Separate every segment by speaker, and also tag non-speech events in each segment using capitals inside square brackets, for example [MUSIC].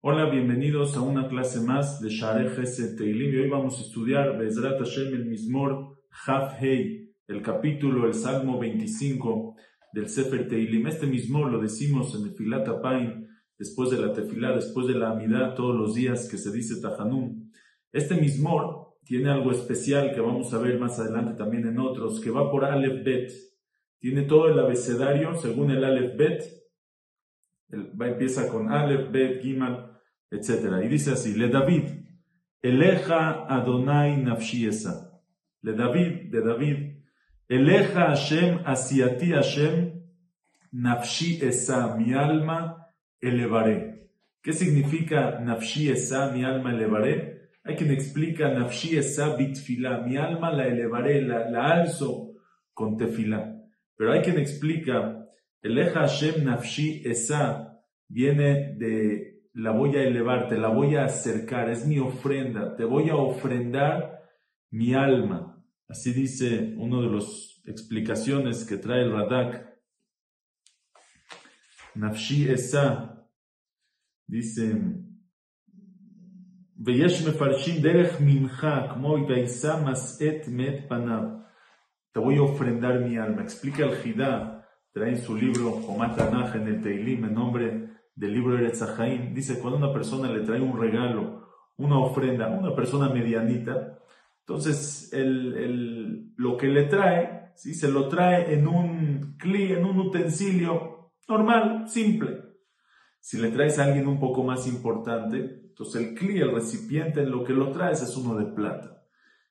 Speaker 1: Hola, bienvenidos a una clase más de Share Gesed Teilim y hoy vamos a estudiar Bezrat Hashem el Mismor Haf Hei, el capítulo, el Salmo 25 del Sefer Teilim. Este Mismor lo decimos en el Filat Apain, después de la Tefilá, después de la Amidad, todos los días que se dice Tahanum. Este Mismor tiene algo especial que vamos a ver más adelante también en otros, que va por Aleph Bet. Tiene todo el abecedario según el Aleph Bet. va, empieza con Aleph Bet, Gimal, etc. Y dice así, le David, Eleja Adonai Nafshi Esa. Le David, de David, Eleja Hashem, Asiati Hashem, Nafshi Esa, mi alma elevaré. ¿Qué significa Nafshi Esa, mi alma elevaré? Hay quien explica Nafshi Esa bitfila, mi alma la elevaré, la, la alzo con tefila. Pero hay quien explica, Eleja Hashem Nafshi Esa, viene de la voy a elevar, te la voy a acercar, es mi ofrenda, te voy a ofrendar mi alma. Así dice uno de las explicaciones que trae el Radak. Nafshi Esa, dice, Te voy a ofrendar mi alma. Explica el Jidá, trae en su libro Homatanaj en el Teilim, en nombre del libro de Zahaim, dice, cuando una persona le trae un regalo, una ofrenda, una persona medianita, entonces el, lo que le trae, ¿sí? se lo trae en un cli, en un utensilio normal, simple. Si le traes a alguien un poco más importante, entonces el cli, el recipiente en lo que lo traes es uno de plata.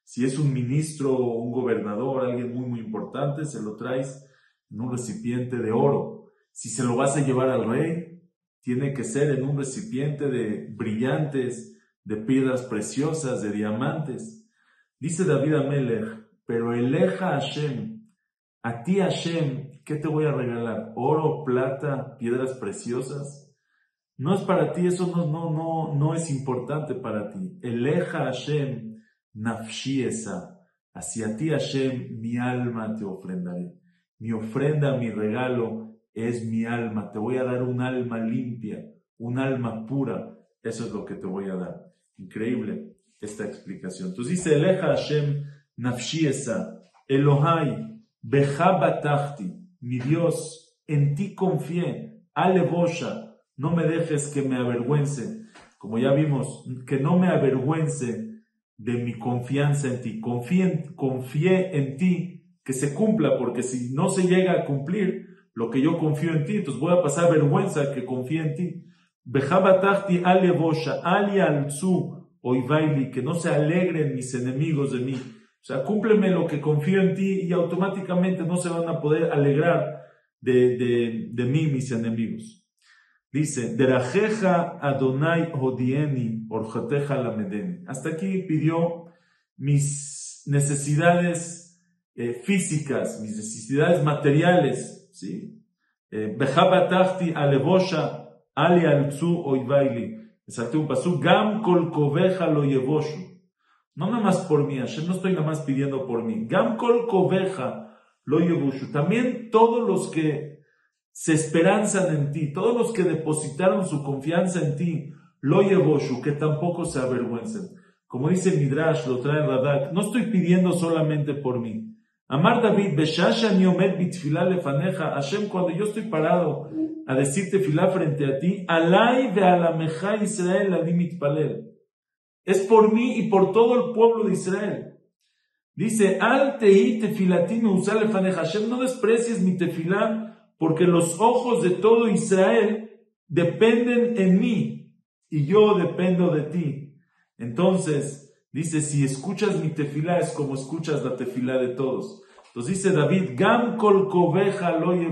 Speaker 1: Si es un ministro un gobernador, alguien muy, muy importante, se lo traes en un recipiente de oro. Si se lo vas a llevar al rey, tiene que ser en un recipiente de brillantes, de piedras preciosas, de diamantes. Dice David Amelech, pero eleja Hashem, a ti Hashem, ¿qué te voy a regalar? ¿Oro, plata, piedras preciosas? No es para ti, eso no, no, no, no es importante para ti. Eleja Hashem, nafshi Hacia ti Hashem, mi alma te ofrendaré. Mi ofrenda, mi regalo, es mi alma, te voy a dar un alma limpia, un alma pura, eso es lo que te voy a dar. Increíble esta explicación. Entonces dice, Eleja Hashem nafshi esa, Elohai, bejabatachti, mi Dios, en ti confié, alebosha, no me dejes que me avergüence, como ya vimos, que no me avergüence de mi confianza en ti, confié, confié en ti, que se cumpla, porque si no se llega a cumplir, lo que yo confío en ti, entonces voy a pasar vergüenza que confíe en ti. que no se alegren mis enemigos de mí. O sea, cúmpleme lo que confío en ti y automáticamente no se van a poder alegrar de, de, de mí mis enemigos. Dice, Derajeja Adonai Hodieni Orjateja Lamedeni. Hasta aquí pidió mis necesidades eh, físicas, mis necesidades materiales, ¿sí? Eh, Bejabatachti alevosha ali alzu oivaili. Exacto un pasú, gam kol koveja lo yevoshu. No nada más por mí, Hashem, no estoy nada más pidiendo por mí. Gam kol koveja lo yevoshu. También todos los que se esperanzan en ti, todos los que depositaron su confianza en ti, lo yevoshu, que tampoco se avergüencen. Como dice Midrash, lo trae Radak, no estoy pidiendo solamente por mí. Amar David, Beshasha ni omed bitfilá lefaneja, Hashem, cuando yo estoy parado a decirte filá frente a ti, alay de alameja Israel alimit palel. Es por mí y por todo el pueblo de Israel. Dice, al tei tefilatino usar lefaneja, Hashem, no desprecies mi tefilá, porque los ojos de todo Israel dependen en mí y yo dependo de ti. Entonces, Dice, si escuchas mi tefilá es como escuchas la tefilá de todos. Entonces dice David, Gam kol lo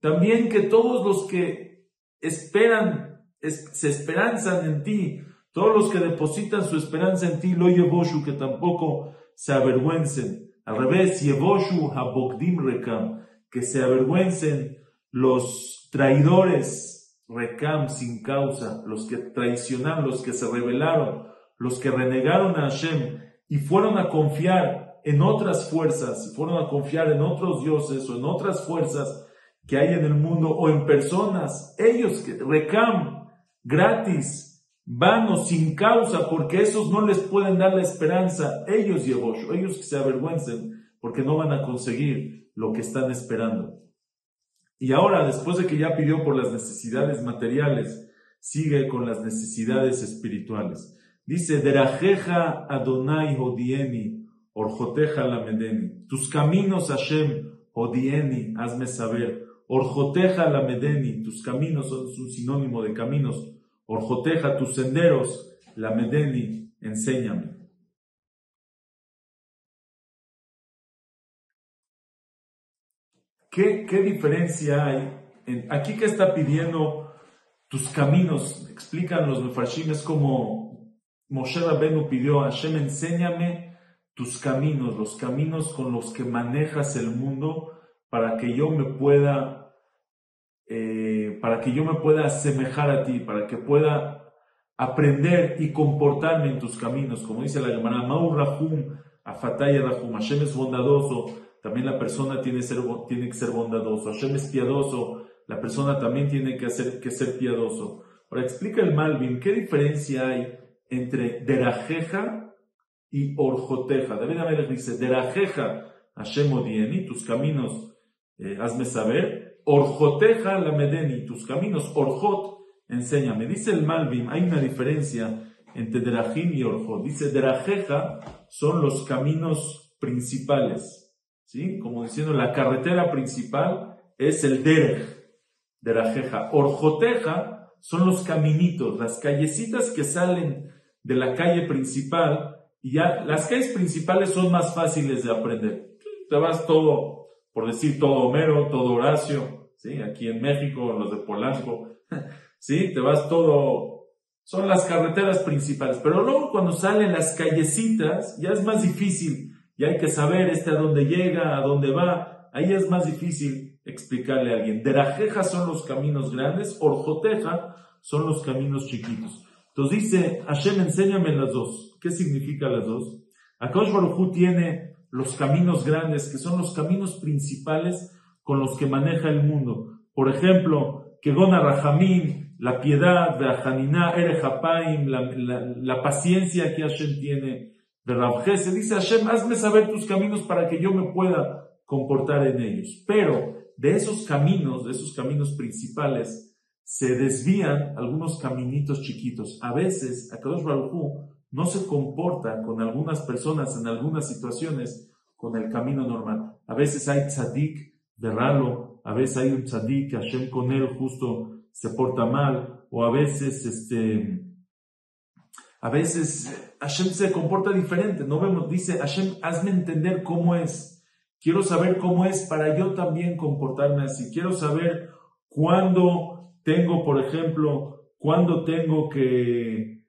Speaker 1: También que todos los que esperan, se esperanzan en ti, todos los que depositan su esperanza en ti, lo yevoshu, que tampoco se avergüencen. Al revés, yevoshu habogdim rekam, que se avergüencen los traidores rekam sin causa, los que traicionaron, los que se rebelaron, los que renegaron a Hashem y fueron a confiar en otras fuerzas, fueron a confiar en otros dioses o en otras fuerzas que hay en el mundo o en personas, ellos que recam gratis, vanos, sin causa, porque esos no les pueden dar la esperanza, ellos Yehoshu, ellos que se avergüencen, porque no van a conseguir lo que están esperando. Y ahora, después de que ya pidió por las necesidades materiales, sigue con las necesidades espirituales. Dice, Derajeja Adonai Hodieni, Orjoteja Lamedeni. Tus caminos, Hashem, Hodieni, hazme saber. Orjoteja Lamedeni, tus caminos son un sinónimo de caminos. Orjoteja, tus senderos, Lamedeni, enséñame. ¿Qué, ¿Qué, diferencia hay? Aquí que está pidiendo tus caminos, explican los mefarshim, es como Moshe Rabenu pidió a Hashem, enséñame tus caminos, los caminos con los que manejas el mundo, para que yo me pueda, eh, para que yo me pueda asemejar a ti, para que pueda aprender y comportarme en tus caminos, como dice la Gemara, Maur Rahum, Afataya Rahum, Hashem es bondadoso, también la persona tiene, que ser bondadoso, Hashem es piadoso, la persona también tiene que, ser piadoso. Ahora explica el Malvin, ¿qué diferencia hay entre Derajeja y Orjoteja. David Amelech dice, Derajeja Hashem Odieni, tus caminos eh, hazme saber, Orjoteja la Medeni, tus caminos, Orjot, enséñame. Dice el Malvim, hay una diferencia entre Derajim y Orjot. Dice, Derajeja son los caminos principales, ¿sí? Como diciendo, la carretera principal es el Derech, Derajeja. Orjoteja son los caminitos, las callecitas que salen de la calle principal, y ya las calles principales son más fáciles de aprender. Te vas todo, por decir todo Homero, todo Horacio, ¿sí? Aquí en México, los de Polanco, [LAUGHS] ¿sí? Te vas todo, son las carreteras principales, pero luego cuando salen las callecitas, ya es más difícil, ya hay que saber este a dónde llega, a dónde va, ahí es más difícil explicarle a alguien. Derajeja son los caminos grandes, Orjoteja son los caminos chiquitos. Entonces dice, Hashem, enséñame las dos. ¿Qué significa las dos? Akadosh Baruj tiene los caminos grandes, que son los caminos principales con los que maneja el mundo. Por ejemplo, Kegona Rahamim, la piedad, Ve'achaniná, Erejapaim, la, la, la, paciencia que Hashem tiene, de se dice Hashem, hazme saber tus caminos para que yo me pueda comportar en ellos. Pero de esos caminos, de esos caminos principales, se desvían algunos caminitos chiquitos. A veces, Akadosh Baruj no se comporta con algunas personas en algunas situaciones con el camino normal. A veces hay tzadik de ralo, a veces hay un tzadik que Hashem con él justo se porta mal, o a veces, este, a veces Hashem se comporta diferente. No vemos, dice Hashem, hazme entender cómo es. Quiero saber cómo es para yo también comportarme así. Quiero saber cuándo tengo, por ejemplo, cuando tengo que,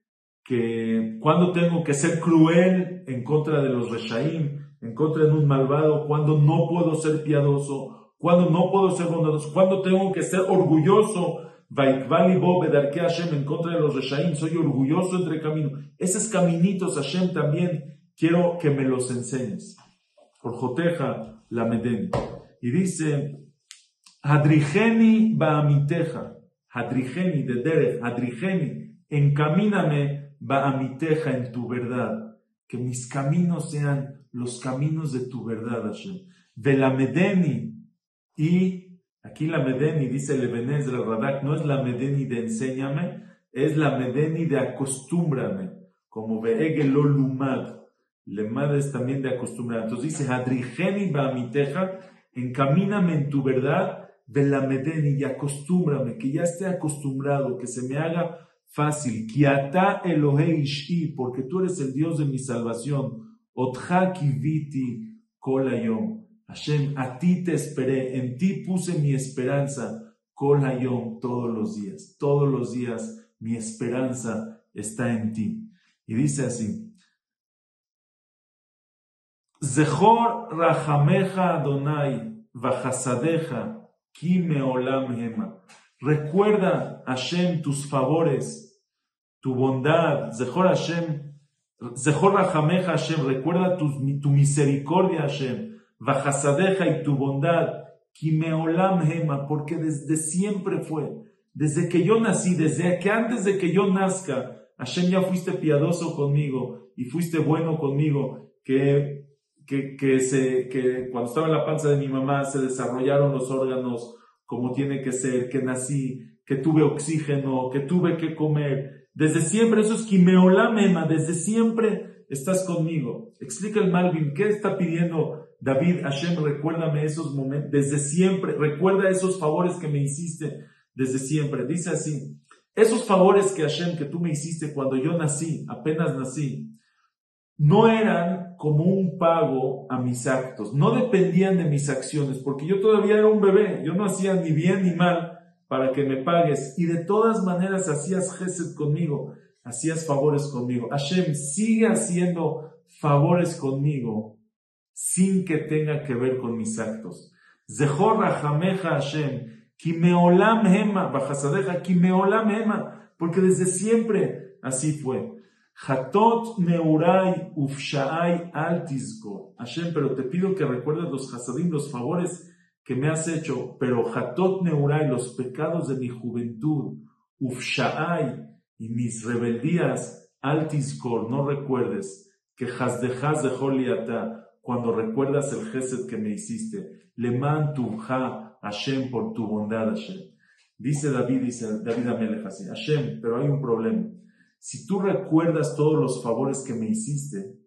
Speaker 1: que, cuando tengo que ser cruel en contra de los reshaim, en contra de un malvado, cuando no puedo ser piadoso, cuando no puedo ser bondadoso, cuando tengo que ser orgulloso, en contra de los reshaim, soy orgulloso entre caminos. Esos caminitos, Hashem, también quiero que me los enseñes. Por Joteja la Meden. Y dice, Hadrigeni Baamiteja. Hadrigeni de Derech, Hadrigeni, encamíname Baamiteja en tu verdad, que mis caminos sean los caminos de tu verdad, Hashem. Velamedeni, y aquí la Medeni, dice el Radak, no es la Medeni de enséñame, es la Medeni de acostúmbrame, como Veegelo Lumad. Lemad es también de acostumbrar. Entonces dice, Hadrigeni Baamiteja, encamíname en tu verdad de la medeni y acostúmbrame, que ya esté acostumbrado, que se me haga fácil. Kiata Elohei porque tú eres el Dios de mi salvación. Otja kiviti kolayom. Hashem, a ti te esperé, en ti puse mi esperanza. Kolayom todos los días. Todos los días mi esperanza está en ti. Y dice así. Zehor rahameja Adonai, vahasadeja Kime olam hema. Recuerda, Hashem, tus favores, tu bondad. Zehor Hashem, Zehor Rahameja Hashem, recuerda tu, tu misericordia Hashem, Vajasadeja y tu bondad, Kimeolam Hema, porque desde siempre fue, desde que yo nací, desde que antes de que yo nazca, Hashem ya fuiste piadoso conmigo y fuiste bueno conmigo, que, que, que, se, que cuando estaba en la panza de mi mamá se desarrollaron los órganos como tiene que ser, que nací, que tuve oxígeno, que tuve que comer. Desde siempre, eso es Kimeolamema, desde siempre estás conmigo. Explica el Malvin, ¿qué está pidiendo David? Hashem, recuérdame esos momentos, desde siempre, recuerda esos favores que me hiciste desde siempre. Dice así, esos favores que Hashem, que tú me hiciste cuando yo nací, apenas nací, no eran como un pago a mis actos, no dependían de mis acciones, porque yo todavía era un bebé, yo no hacía ni bien ni mal para que me pagues, y de todas maneras hacías gesed conmigo, hacías favores conmigo. Hashem sigue haciendo favores conmigo sin que tenga que ver con mis actos. Zehor Rahameja Hashem, Kimeolam Hema, Bajasadeja, Kimeolam Hema, porque desde siempre así fue. Hatot neurai ufshaai altizko. Hashem, pero te pido que recuerdes los hasadim, los favores que me has hecho, pero hatot neurai, los pecados de mi juventud, ufshaai y mis rebeldías, altizkor, no recuerdes que hasdehaz de Joliata, cuando recuerdas el gesed que me hiciste, le ha Hashem por tu bondad, Hashem. Dice David, dice David Amelech así, Hashem, pero hay un problema si tú recuerdas todos los favores que me hiciste,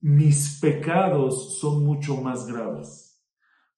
Speaker 1: mis pecados son mucho más graves.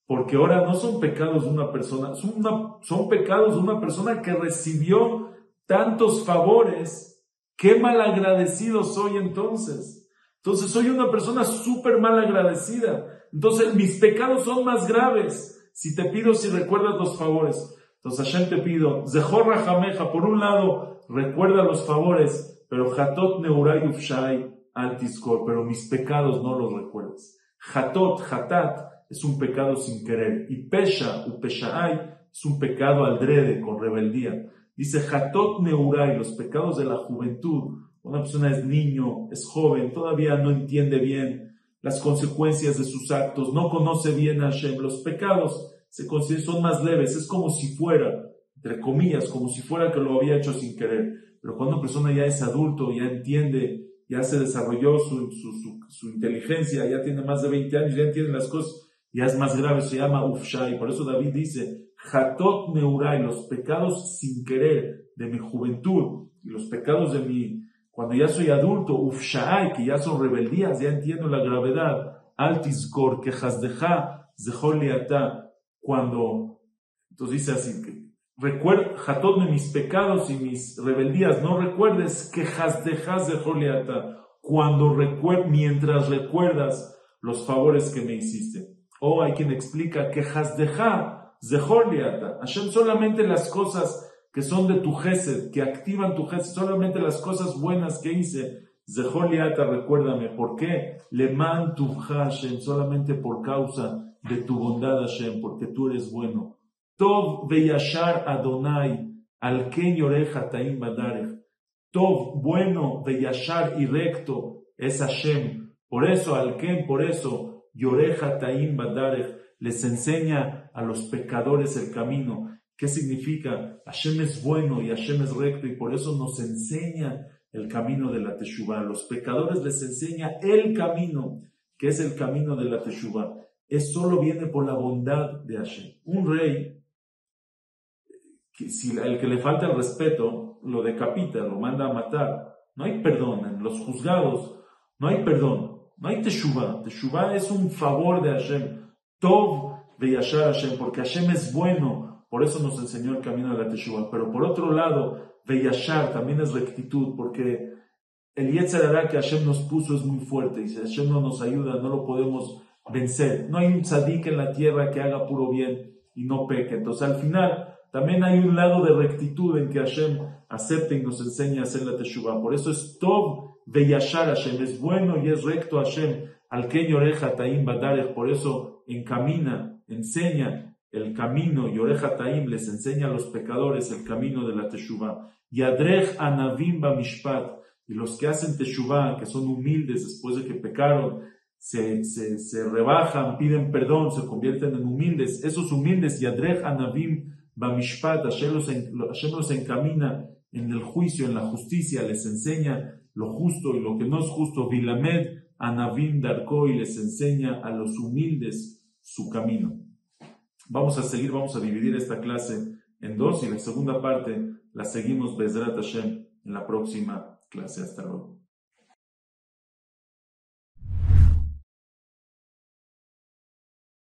Speaker 1: Porque ahora no son pecados de una persona, son, son pecados de una persona que recibió tantos favores. Qué mal agradecido soy entonces. Entonces soy una persona súper mal agradecida. Entonces mis pecados son más graves. Si te pido si recuerdas los favores. Entonces Hashem te pido, Zehorra Jameja, por un lado, recuerda los favores, pero Hatot Neuray Ufshai Altiscor, pero mis pecados no los recuerdas. Hatot, Hatat, es un pecado sin querer. Y Pesha, Upeshaai, es un pecado aldrede, con rebeldía. Dice Hatot Neuray, los pecados de la juventud. Una persona es niño, es joven, todavía no entiende bien las consecuencias de sus actos, no conoce bien a Hashem. Los pecados se consideran, son más leves, es como si fuera entre comillas, como si fuera que lo había hecho sin querer. Pero cuando una persona ya es adulto, ya entiende, ya se desarrolló su, inteligencia, ya tiene más de 20 años, ya entiende las cosas, ya es más grave, se llama Ufshai. Por eso David dice, Hatot Neurai, los pecados sin querer de mi juventud y los pecados de mi, cuando ya soy adulto, Ufshai, que ya son rebeldías, ya entiendo la gravedad, Altisgor, que Hasdeja, Zeholiata, cuando, entonces dice así, recuerda, de mis pecados y mis rebeldías, no recuerdes que dejas de Joliata cuando recuer, mientras recuerdas los favores que me hiciste. O hay quien explica que dejar de Joliata, Hashem solamente las cosas que son de tu gesed, que activan tu gesed, solamente las cosas buenas que hice, Zeholiata, recuérdame, ¿por qué? Le man tu Hashem, solamente por causa de tu bondad Hashem, porque tú eres bueno. Tov Veyashar Adonai, al Ken Yoreja Taim Badarech. Tov, bueno, Veyashar y recto es Hashem. Por eso, al Ken, por eso, Yoreja Taim Badarech les enseña a los pecadores el camino. ¿Qué significa? Hashem es bueno y Hashem es recto y por eso nos enseña el camino de la Teshuvah. A los pecadores les enseña el camino, que es el camino de la Teshuvah. Es solo viene por la bondad de Hashem. Un rey que si el que le falta el respeto lo decapita, lo manda a matar, no hay perdón. En los juzgados no hay perdón, no hay teshuva. Teshuva es un favor de Hashem. Tov de Yashar Hashem, porque Hashem es bueno, por eso nos enseñó el camino de la teshuva. Pero por otro lado, de Yashar también es rectitud, porque el Yetzirah que Hashem nos puso es muy fuerte y si Hashem no nos ayuda, no lo podemos vencer. No hay un tzadik en la tierra que haga puro bien y no peque. Entonces al final, también hay un lado de rectitud en que Hashem acepta y nos enseña a hacer la teshuva. Por eso es Tov Veyashar Hashem, es bueno y es recto Hashem. Al que oreja Taim Badarech, por eso encamina, enseña el camino y oreja Taim les enseña a los pecadores el camino de la teshuva. Yadrech Anavim Mishpat Y los que hacen Teshuvah, que son humildes después de que pecaron, se, se, se rebajan, piden perdón, se convierten en humildes. Esos humildes, Yadrej Anavim Bamishpat, Hashem los, Hashem los encamina en el juicio, en la justicia, les enseña lo justo y lo que no es justo. Vilamed Anavim Darko y les enseña a los humildes su camino. Vamos a seguir, vamos a dividir esta clase en dos y la segunda parte la seguimos Bezrat Hashem en la próxima clase. Hasta luego.